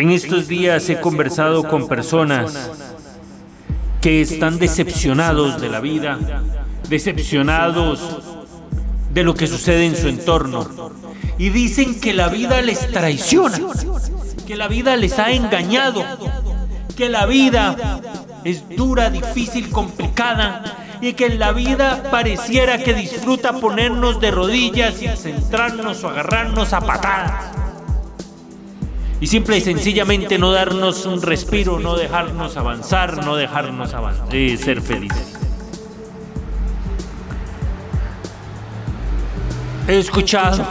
En estos días he conversado con personas que están decepcionados de la vida, decepcionados de lo que sucede en su entorno. Y dicen que la vida les traiciona, que la vida les ha engañado, que la vida es dura, difícil, complicada y que en la vida pareciera que disfruta ponernos de rodillas y centrarnos o agarrarnos a patadas y simple y sencillamente no darnos un respiro, no dejarnos avanzar, no dejarnos avanzar, ser felices. He escuchado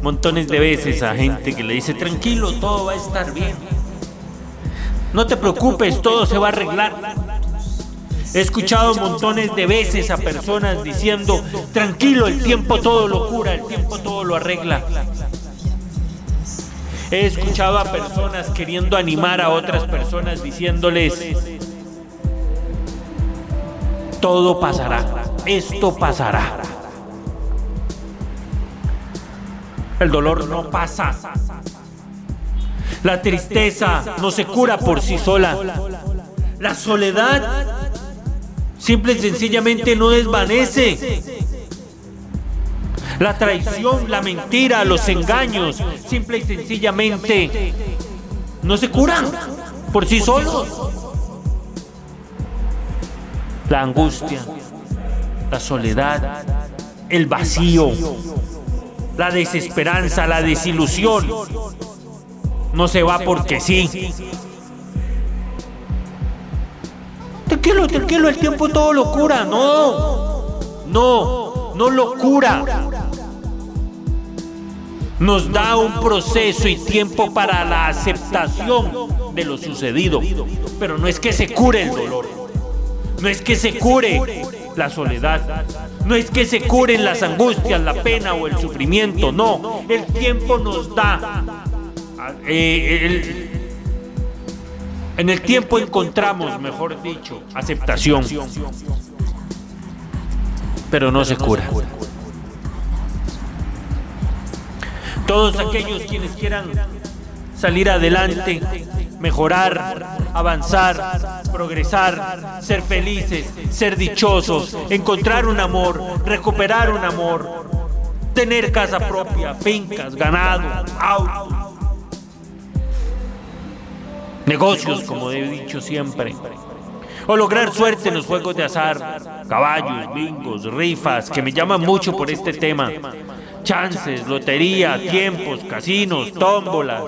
montones de veces a gente que le dice, tranquilo, todo va a estar bien. No te preocupes, todo se va a arreglar. He escuchado montones de veces a personas diciendo, tranquilo, el tiempo todo lo cura, el tiempo todo lo arregla. He escuchado a personas queriendo animar a otras personas diciéndoles, todo pasará, esto pasará. El dolor no pasa. La tristeza no se cura por sí sola. La soledad simple y sencillamente no desvanece. La traición, la mentira, los engaños, simple y sencillamente no se curan por sí solos. La angustia, la soledad, el vacío, la desesperanza, la desilusión, no se va porque sí. Tranquilo, tranquilo, el tiempo todo lo cura. No, no, no lo cura nos da un proceso y tiempo para la aceptación de lo sucedido. Pero no es que se cure el dolor, no es que se cure la soledad, no es que se curen las angustias, la pena o el sufrimiento, no, el tiempo nos da. Eh, en el tiempo encontramos, mejor dicho, aceptación, pero no se cura. Todos aquellos quienes quieran salir adelante, mejorar, avanzar, progresar, ser felices, ser dichosos, encontrar un amor, recuperar un amor, tener casa propia, fincas, ganado, autos, negocios, como he dicho siempre. O lograr suerte en los juegos de azar, caballos, bingos, rifas, que me llaman mucho por este tema chances, lotería, tiempos, casinos, tómbolas.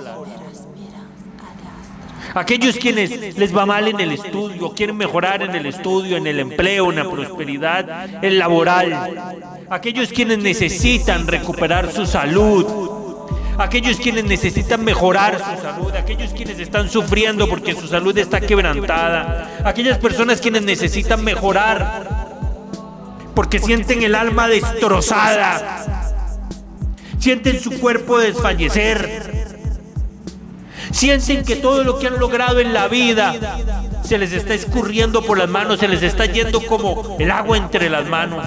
Aquellos quienes les va mal en el estudio, quieren mejorar en el estudio, en el empleo, en la prosperidad, en laboral. Aquellos quienes necesitan recuperar su salud. Aquellos quienes necesitan mejorar su salud, aquellos quienes están sufriendo porque su salud está quebrantada, aquellas personas quienes necesitan mejorar porque sienten el alma destrozada, sienten su cuerpo desfallecer, sienten que todo lo que han logrado en la vida se les está escurriendo por las manos, se les está yendo como el agua entre las manos.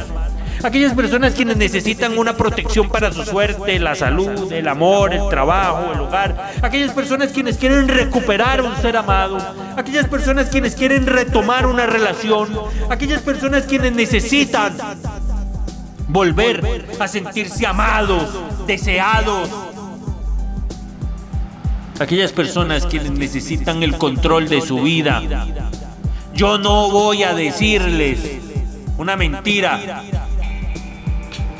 Aquellas personas quienes necesitan una protección para su suerte, la salud, el amor, el trabajo, el hogar. Aquellas personas quienes quieren recuperar un ser amado. Aquellas personas quienes quieren retomar una relación. Aquellas personas quienes necesitan volver a sentirse amados, deseados. Aquellas personas quienes necesitan el control de su vida. Yo no voy a decirles una mentira.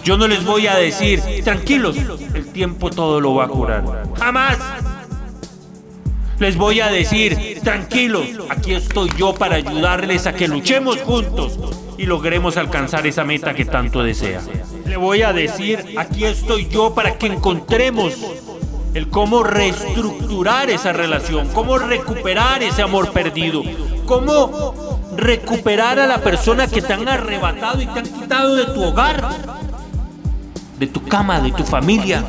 Yo no les voy a decir, tranquilos, el tiempo todo lo va a curar. Jamás. Les voy a decir, tranquilos, aquí estoy yo para ayudarles a que luchemos juntos y logremos alcanzar esa meta que tanto desea. Le voy a decir, aquí estoy yo para que encontremos el cómo reestructurar esa relación, cómo recuperar ese amor perdido, cómo recuperar a la persona que te han arrebatado y te han quitado de tu hogar, de tu cama, de tu familia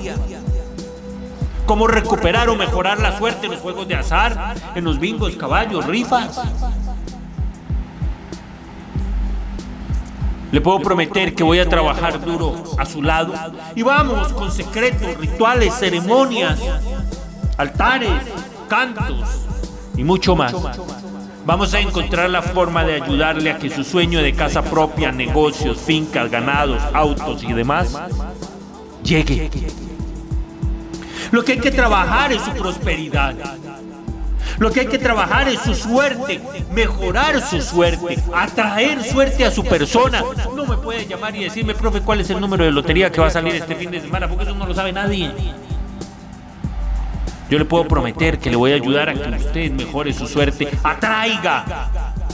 cómo recuperar o mejorar la suerte en los juegos de azar, en los bingos, caballos, rifas. Le puedo prometer que voy a trabajar duro a su lado. Y vamos con secretos, rituales, ceremonias, altares, cantos y mucho más. Vamos a encontrar la forma de ayudarle a que su sueño de casa propia, negocios, fincas, ganados, autos y demás llegue lo que hay que trabajar es su prosperidad. Lo que hay que trabajar es su suerte, mejorar su suerte, atraer suerte a su persona. No me puede llamar y decirme, profe, cuál es el número de lotería que va a salir este fin de semana, porque eso no lo sabe nadie. Yo le puedo prometer que le voy a ayudar a que usted mejore su suerte, atraiga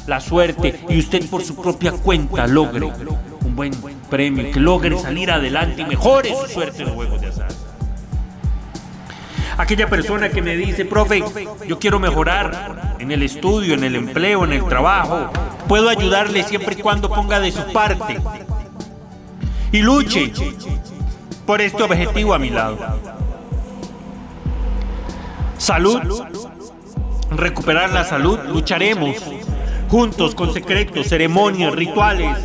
la suerte y usted por su propia cuenta logre un buen premio, que logre salir adelante y mejore su suerte en los juegos de azar. Aquella persona que me dice, profe, yo quiero mejorar en el estudio, en el empleo, en el trabajo. Puedo ayudarle siempre y cuando ponga de su parte. Y luche por este objetivo a mi lado. Salud, recuperar la salud, lucharemos juntos con secretos, ceremonias, rituales,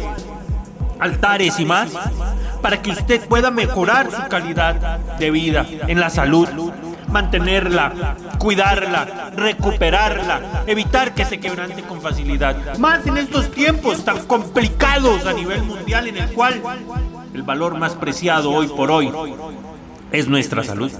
altares y más para que usted pueda mejorar su calidad de vida en la salud, mantenerla, cuidarla, recuperarla, evitar que se quebrante con facilidad. Más en estos tiempos tan complicados a nivel mundial en el cual el valor más preciado hoy por hoy es nuestra salud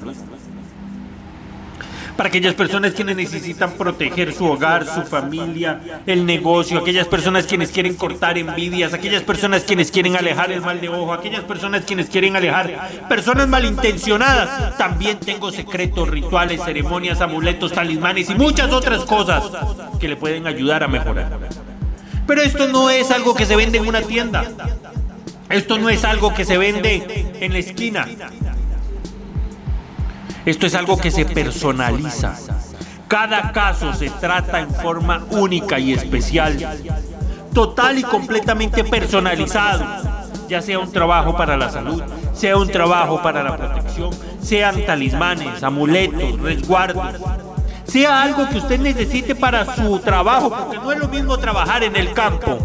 para aquellas personas quienes necesitan proteger su hogar, su familia, el negocio, aquellas personas quienes quieren cortar envidias, aquellas personas quienes quieren alejar el mal de ojo, aquellas personas quienes quieren alejar personas malintencionadas. También tengo secretos, rituales, ceremonias, amuletos, talismanes y muchas otras cosas que le pueden ayudar a mejorar. Pero esto no es algo que se vende en una tienda. Esto no es algo que se vende en la esquina. Esto es algo que se personaliza. Cada caso se trata en forma única y especial, total y completamente personalizado, ya sea un trabajo para la salud, sea un trabajo para la protección, sean talismanes, amuletos, resguardos, sea algo que usted necesite para su trabajo, porque no es lo mismo trabajar en el campo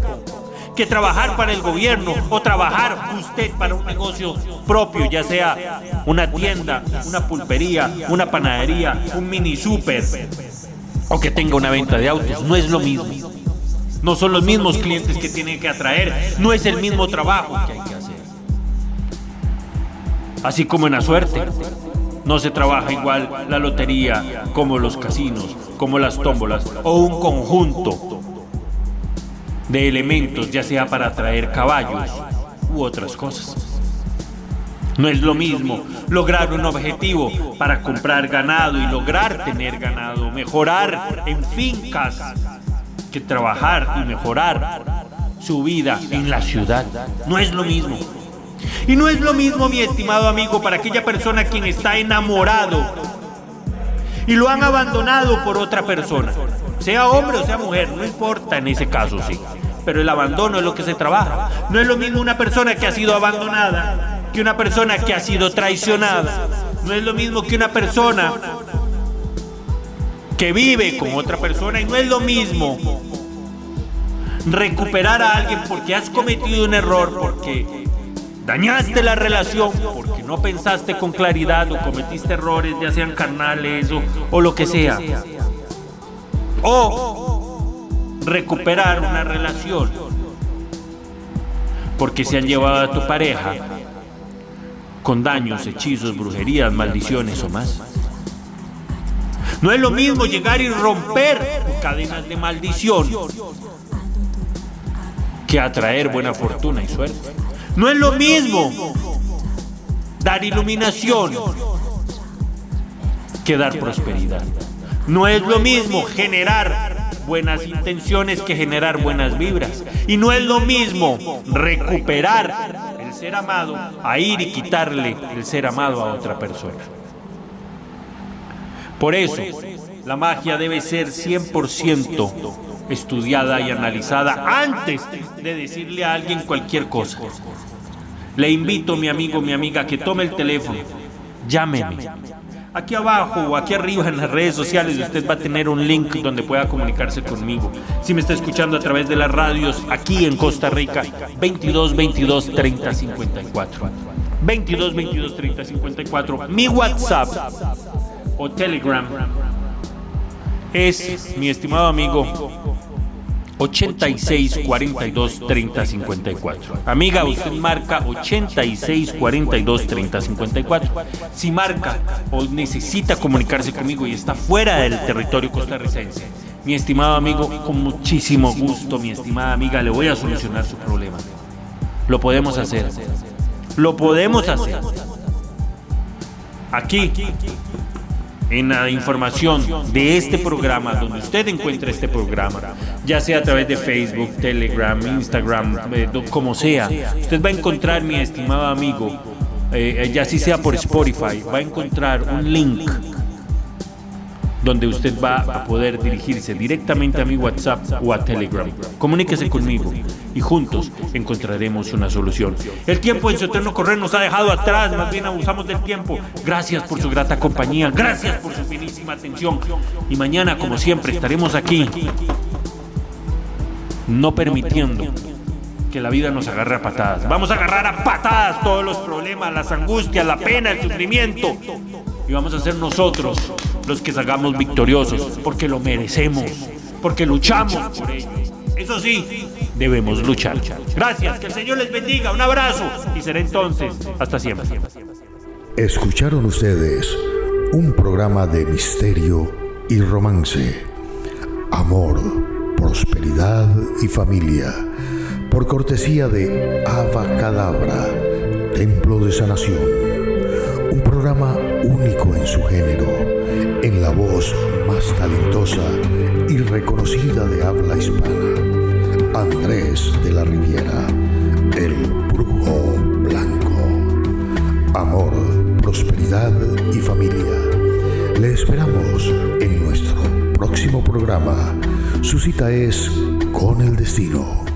que trabajar para el gobierno o trabajar usted para un negocio propio, ya sea una tienda, una pulpería, una panadería, un mini super o que tenga una venta de autos. No es lo mismo. No son los mismos clientes que tiene que atraer. No es el mismo trabajo que hay que hacer. Así como en la suerte. No se trabaja igual la lotería como los casinos, como las tómbolas o un conjunto de elementos, ya sea para atraer caballos u otras cosas. No es lo mismo lograr un objetivo para comprar ganado y lograr tener ganado, mejorar en fincas, que trabajar y mejorar su vida en la ciudad. No es lo mismo. Y no es lo mismo, mi estimado amigo, para aquella persona quien está enamorado y lo han abandonado por otra persona. Sea hombre o sea mujer, no importa en ese caso, sí. Pero el abandono es lo que se trabaja. No es lo mismo una persona que ha sido abandonada que una persona que ha sido traicionada. No es lo mismo que una persona que vive con otra persona y no es lo mismo recuperar a alguien porque has cometido un error, porque dañaste la relación, porque no pensaste con claridad o cometiste errores, ya sean carnales o, o lo que sea. O recuperar una relación porque se han llevado a tu pareja con daños, hechizos, brujerías, maldiciones o más. No es lo mismo llegar y romper cadenas de maldición que atraer buena fortuna y suerte. No es lo mismo dar iluminación que dar prosperidad. No es lo mismo generar buenas intenciones que generar buenas vibras. Y no es lo mismo recuperar el ser amado a ir y quitarle el ser amado a otra persona. Por eso, la magia debe ser 100% estudiada y analizada antes de decirle a alguien cualquier cosa. Le invito, mi amigo, mi amiga, que tome el teléfono, llámeme. Aquí abajo o aquí arriba en las redes sociales usted va a tener un link donde pueda comunicarse conmigo. Si me está escuchando a través de las radios aquí en Costa Rica, 22 22 30 54. 22 22 30 54. Mi WhatsApp o Telegram es, mi estimado amigo, 86 42 30 54. Amiga, usted marca 86 42 30 54. Si marca o necesita comunicarse conmigo y está fuera del territorio costarricense, mi estimado amigo, con muchísimo gusto, mi estimada amiga, le voy a solucionar su problema. Lo podemos hacer. Lo podemos hacer. Aquí en la información de este programa, donde usted encuentra este programa, ya sea a través de Facebook, Telegram, Instagram, eh, como sea, usted va a encontrar, mi estimado amigo, eh, eh, ya si sea por Spotify, va a encontrar un link donde usted va a poder dirigirse directamente a mi WhatsApp o a Telegram. Comuníquese conmigo y juntos encontraremos una solución. El tiempo en su eterno correr nos ha dejado atrás, más bien abusamos del tiempo. Gracias por su grata compañía, gracias por su finísima atención. Y mañana, como siempre, estaremos aquí, no permitiendo que la vida nos agarre a patadas. Vamos a agarrar a patadas todos los problemas, las angustias, la pena, el sufrimiento. Y vamos a ser nosotros los que salgamos victoriosos, porque lo merecemos, porque luchamos por ello. Eso sí, debemos luchar. Gracias, que el Señor les bendiga, un abrazo y será entonces hasta siempre. Escucharon ustedes un programa de misterio y romance, amor, prosperidad y familia, por cortesía de Ava Cadabra, Templo de Sanación, un programa único en su género en la voz más talentosa y reconocida de habla hispana, Andrés de la Riviera, el brujo blanco. Amor, prosperidad y familia. Le esperamos en nuestro próximo programa. Su cita es con el destino.